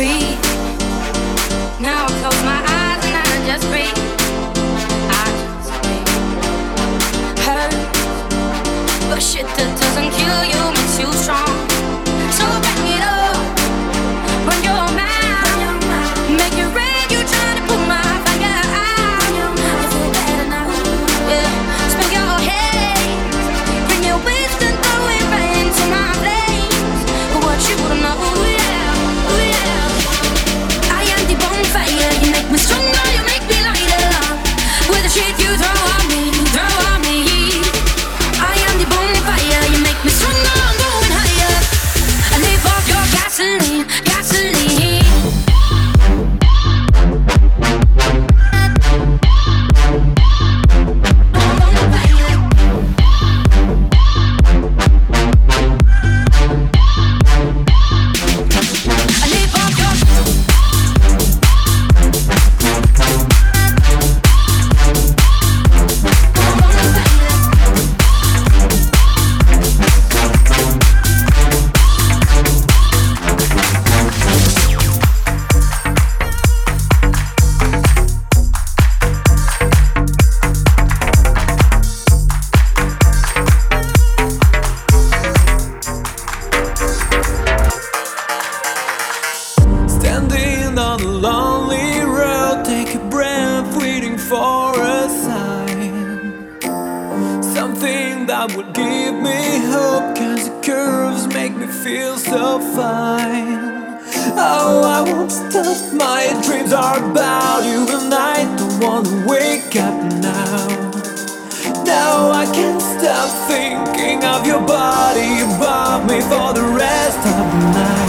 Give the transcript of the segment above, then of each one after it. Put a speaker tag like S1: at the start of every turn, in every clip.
S1: worry. Attracts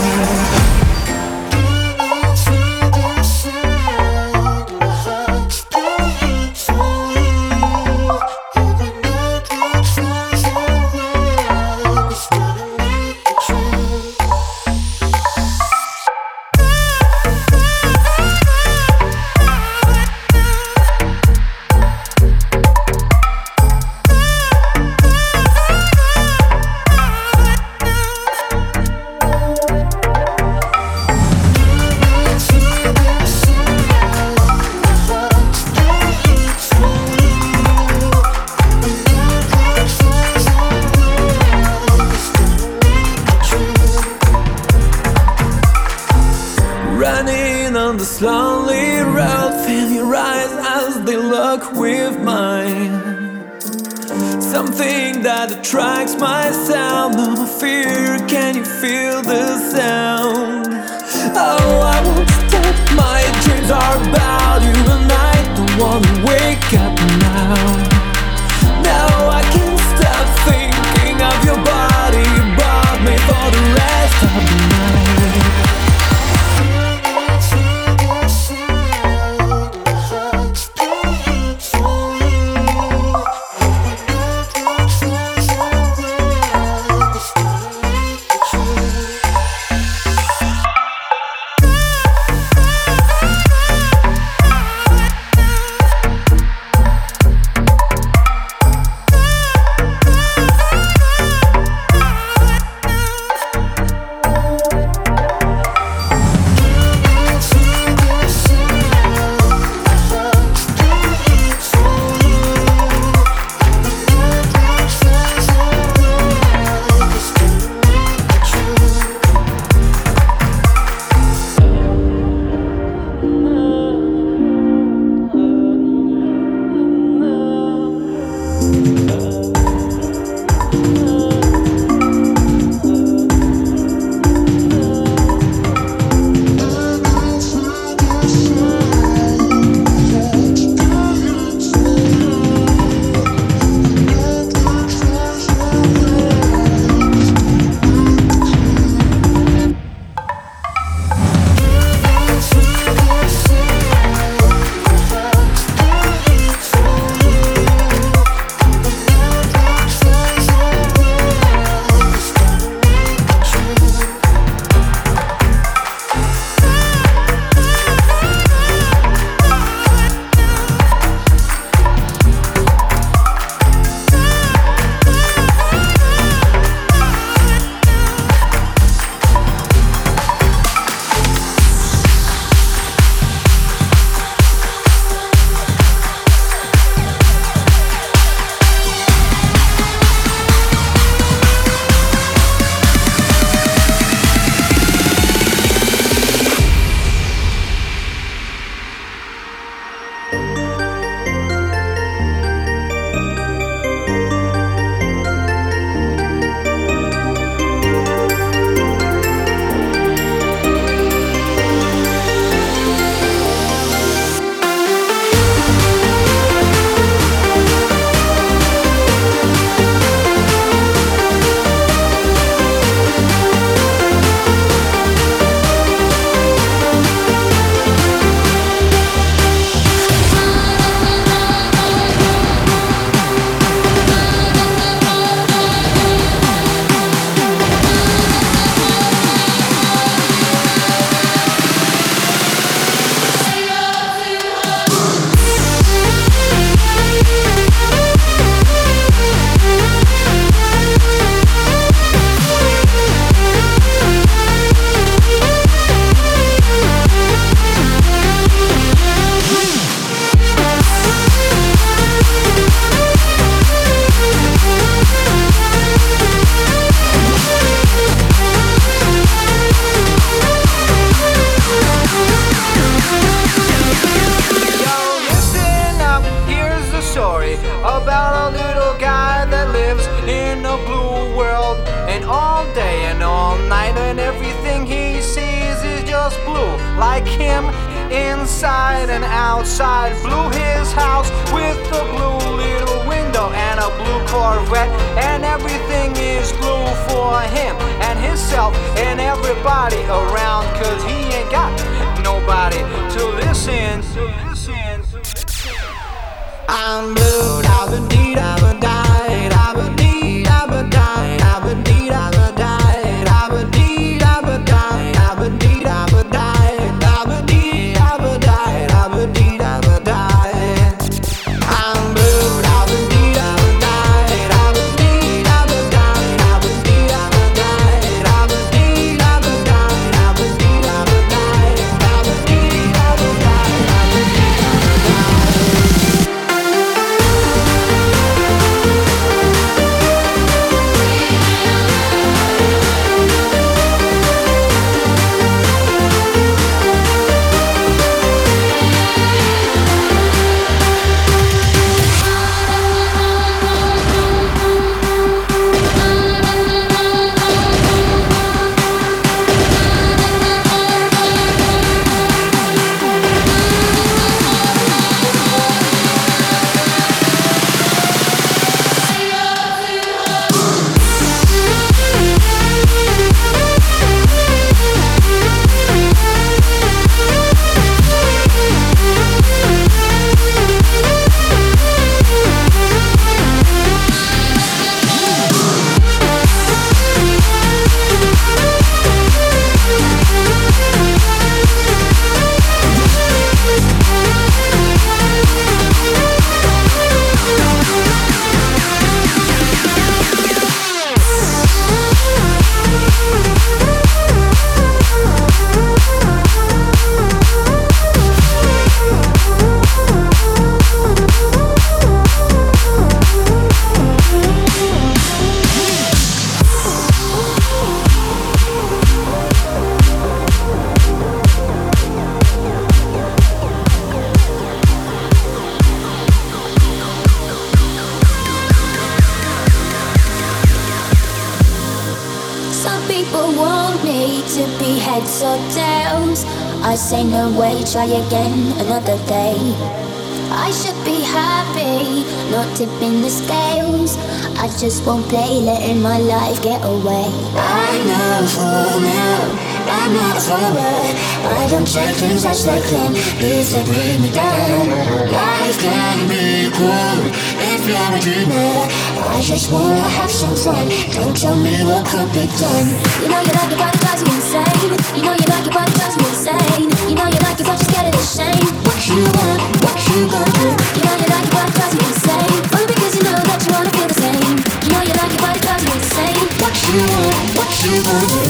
S1: close that come is to
S2: bring me down. Life can be cruel if you're a dreamer. I just wanna have some fun. Don't tell me what could be done. You know you like it, but it drives me insane. You know you like it, but it drives me insane. You know you like it, but you're scared of the shame. What you want, what you gonna do? You know you like it, but it drives me insane. Only because you know that you wanna feel the same. You know you like it, but it drives me insane. What you want, what you gonna do?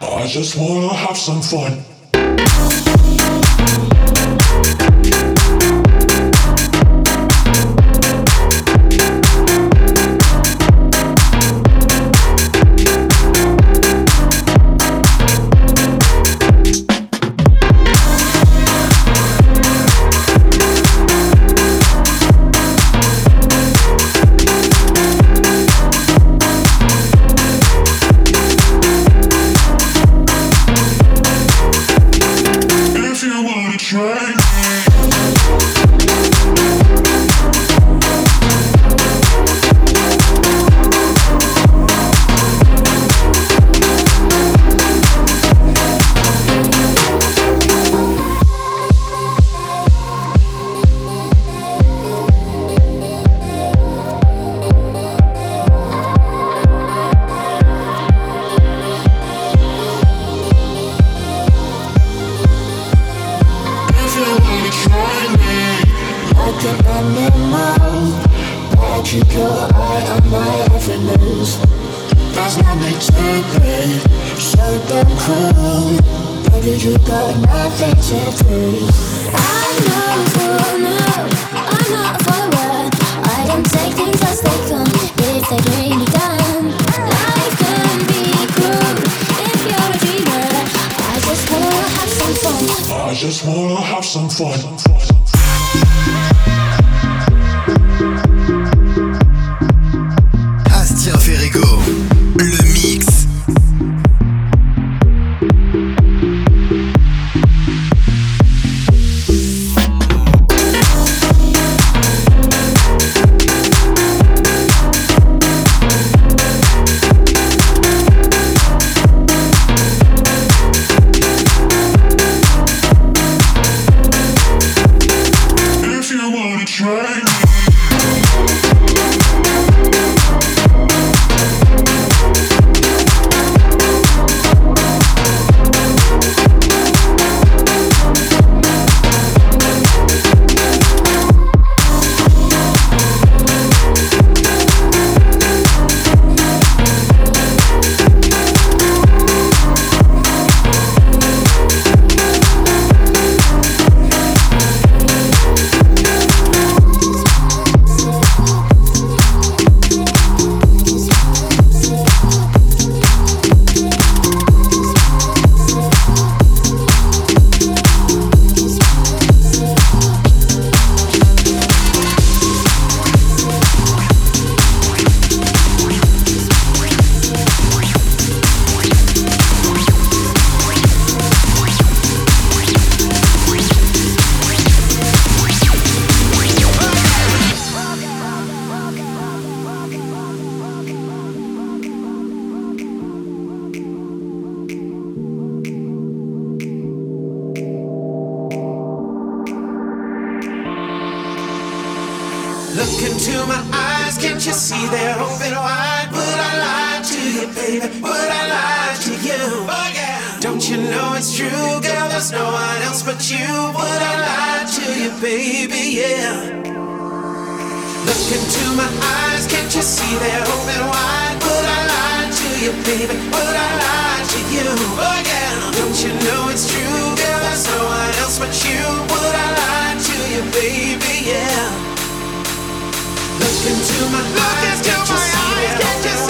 S3: I just wanna have some fun.
S2: Música some fun.
S3: I just wanna have some fun.
S4: Baby? Would I lie to you? Oh, yeah. Don't you know it's true, girl? There's no one else but you. Would I lie to you, baby? Yeah. Look into my eyes, can't you see they're open wide? Would I lie to you, baby? Would I lie to you? Oh yeah. Don't you know it's true, girl? There's no one else but you. Would I lie to you, baby? Yeah. Look into my eyes, can't you see that? Can't you see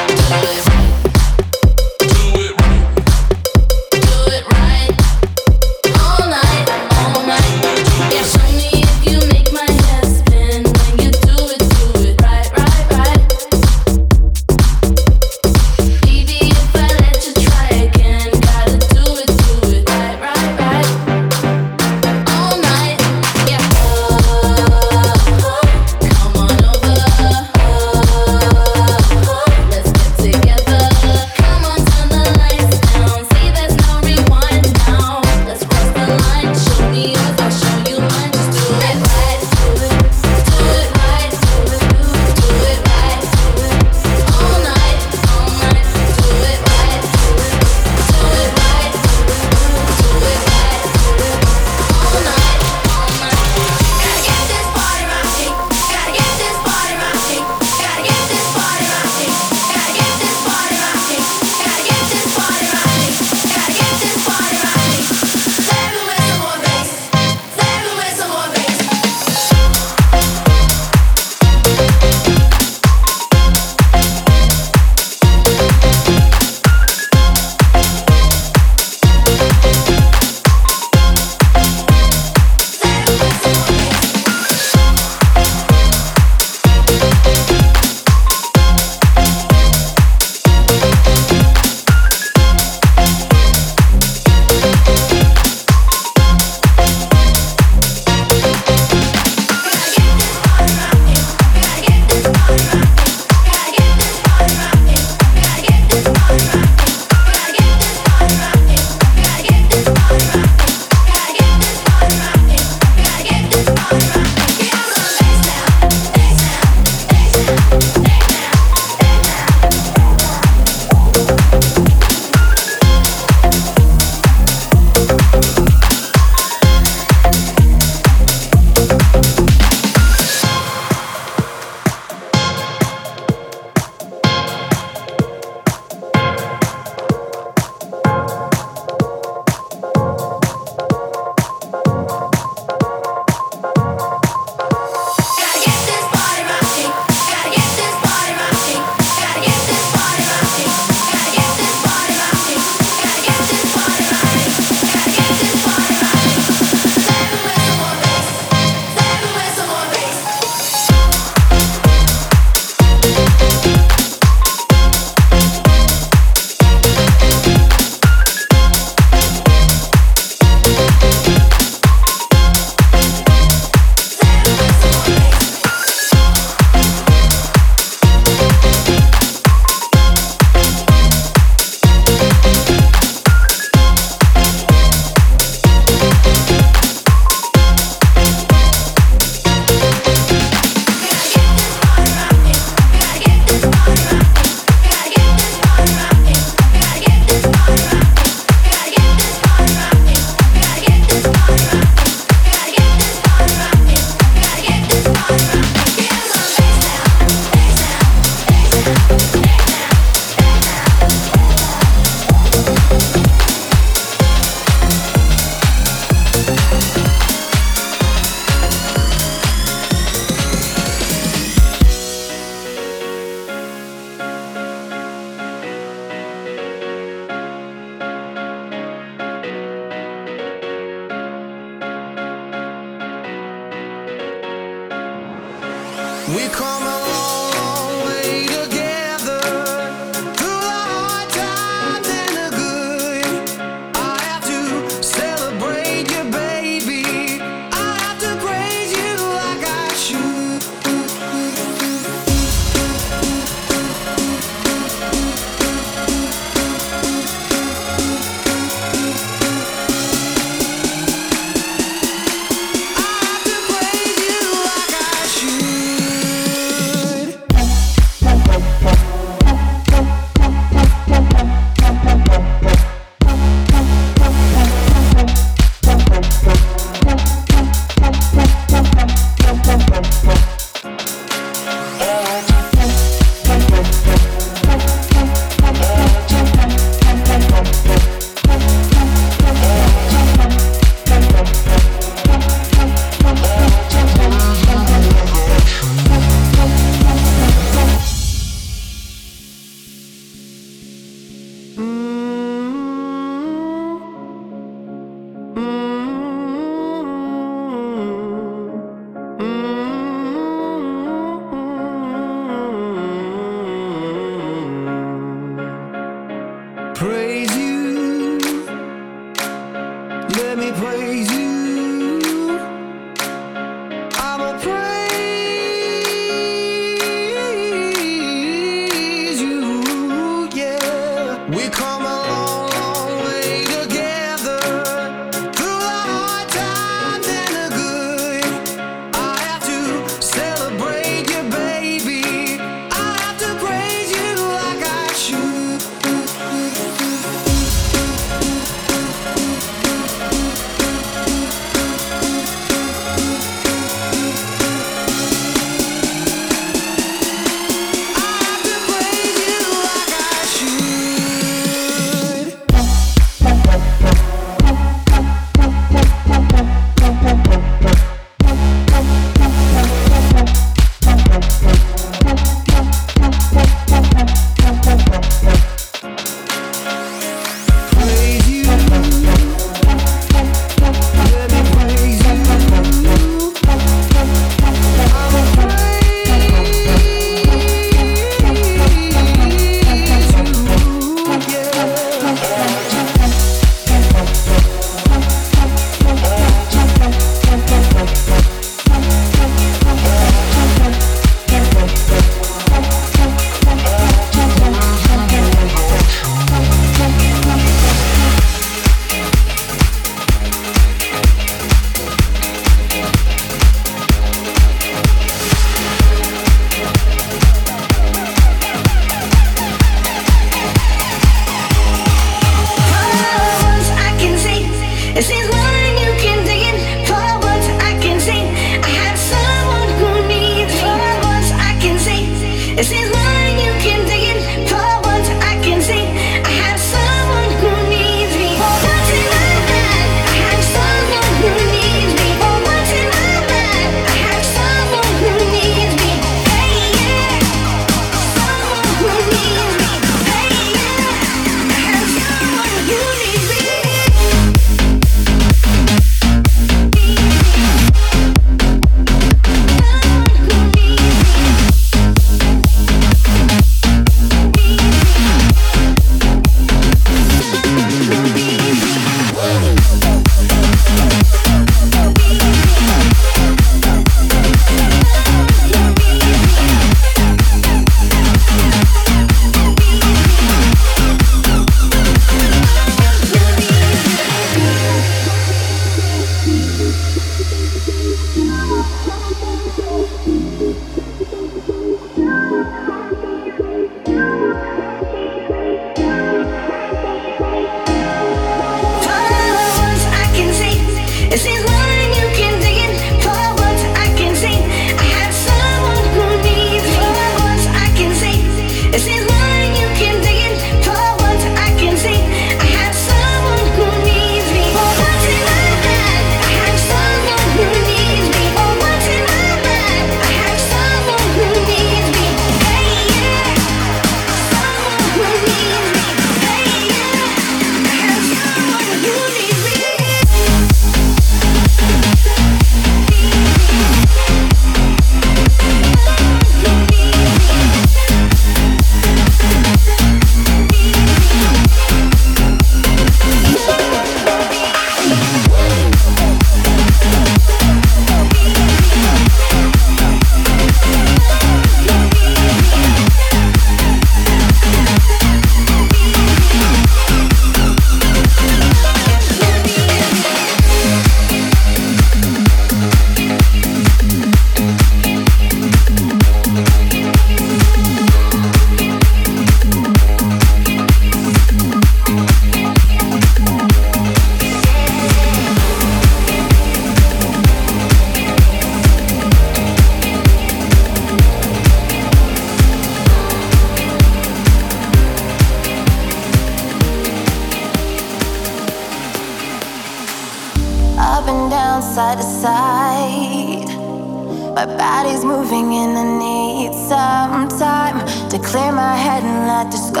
S4: My
S5: body's moving and I need some time to clear my head and let this go.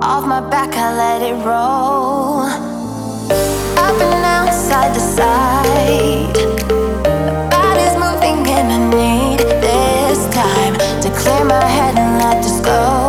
S5: Off my back, I let it roll. Up and down, side to side. My body's moving and I need this time to clear my head and let this go.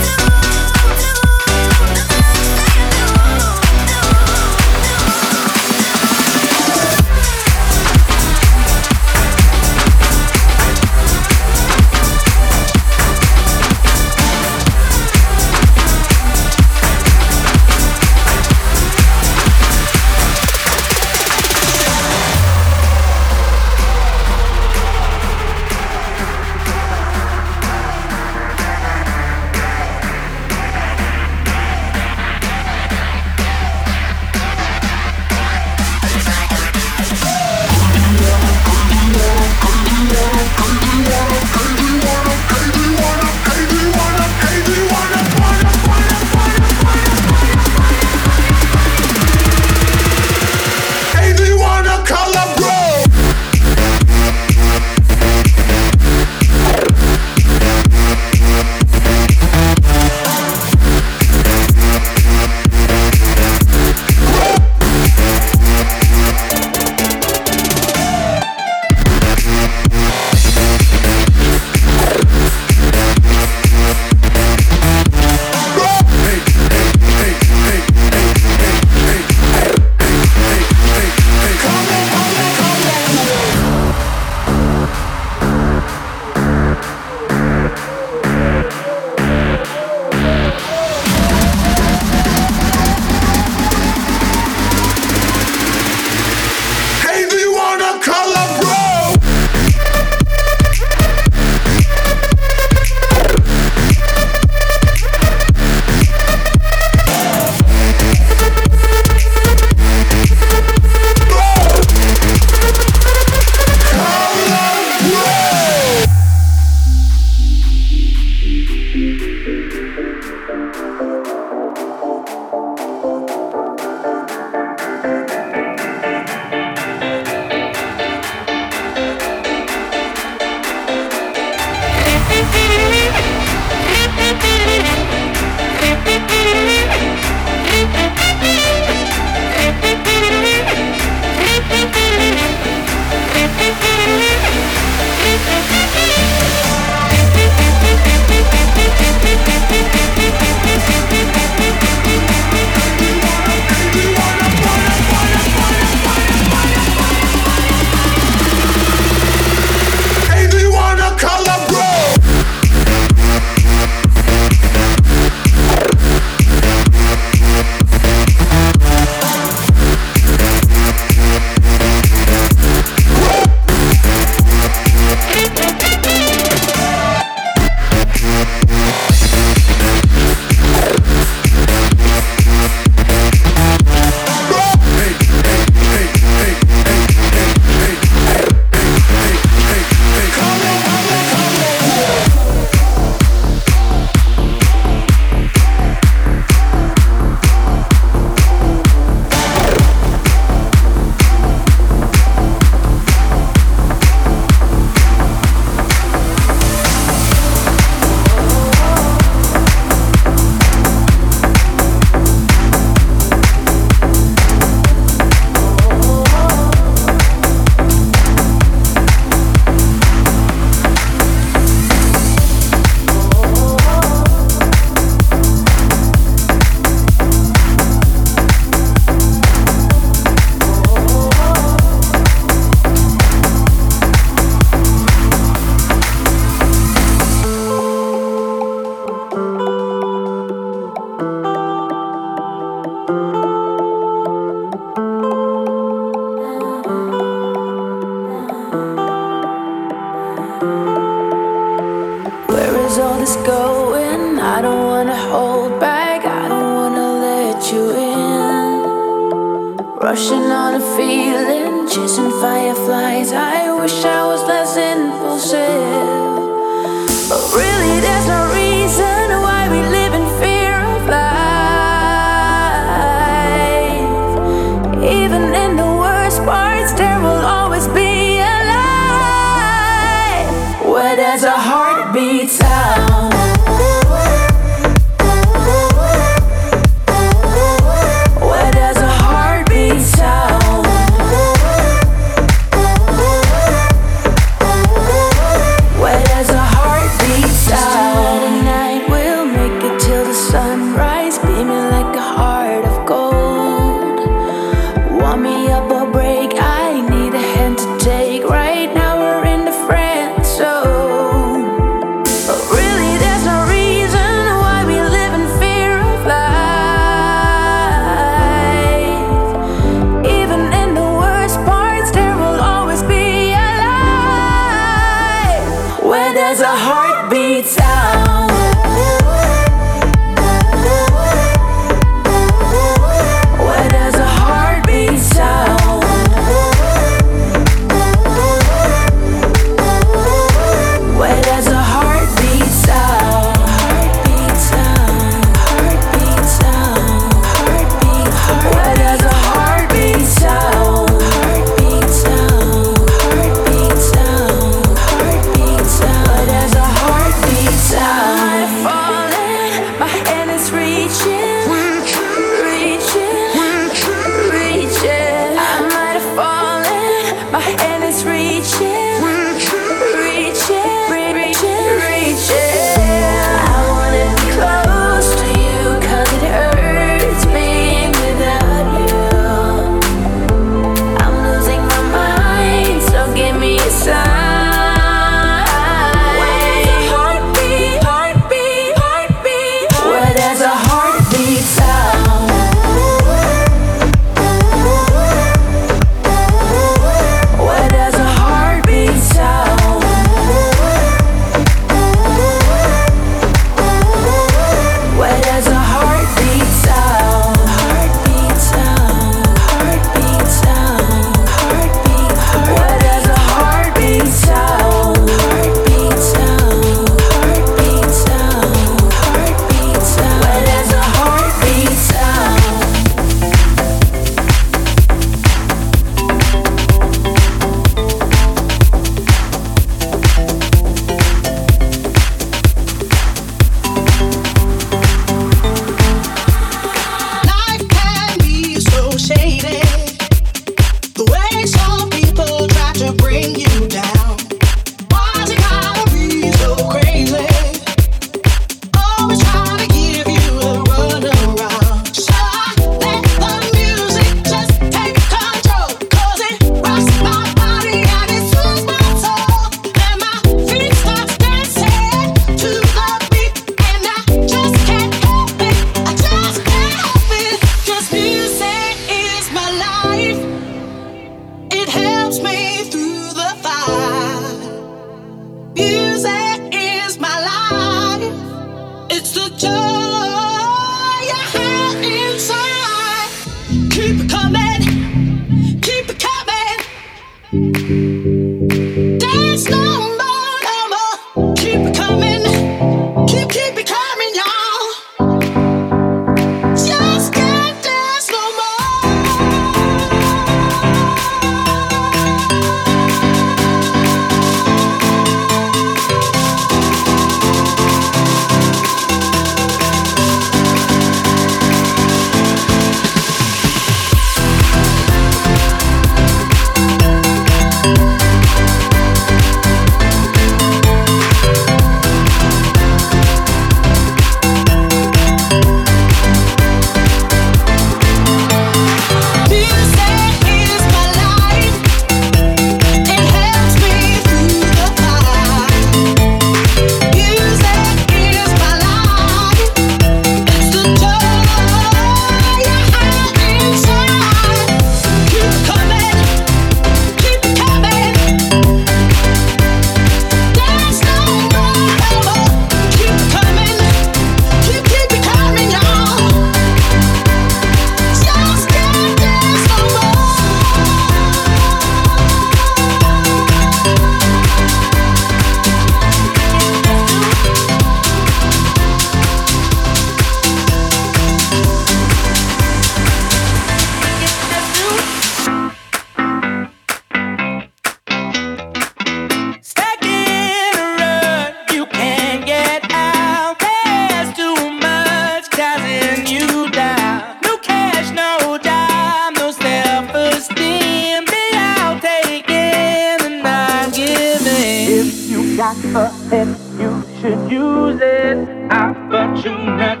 S6: And
S7: you should use it. Opportunity,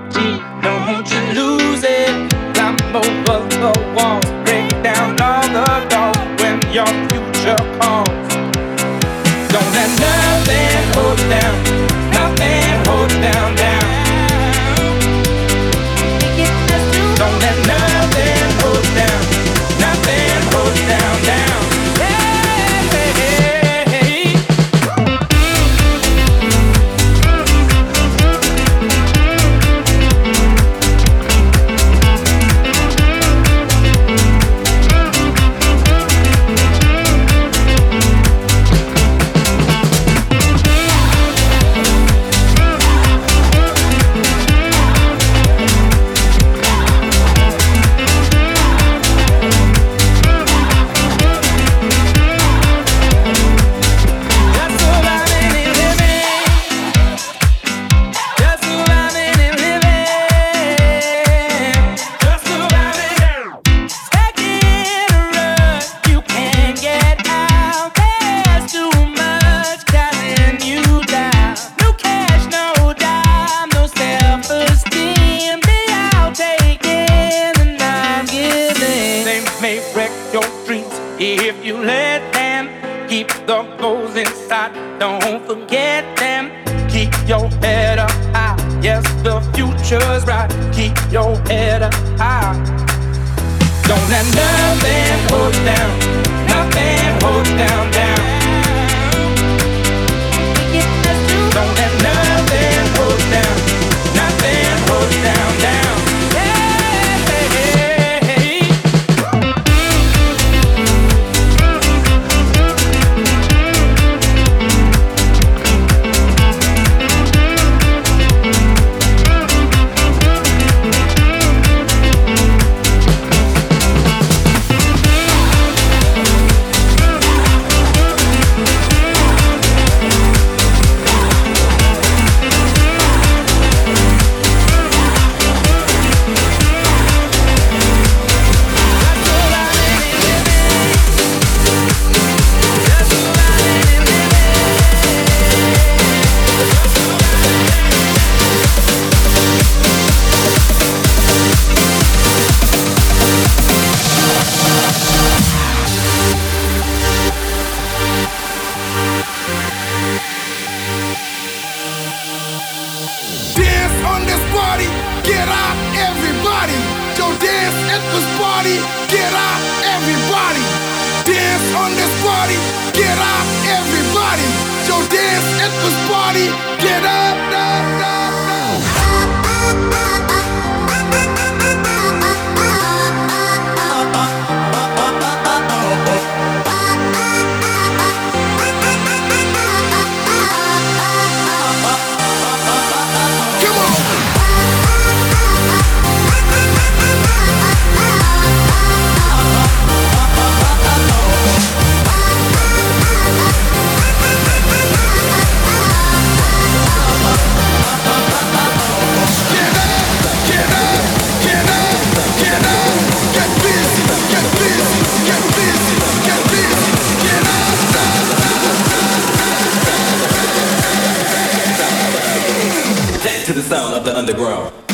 S8: of the underground.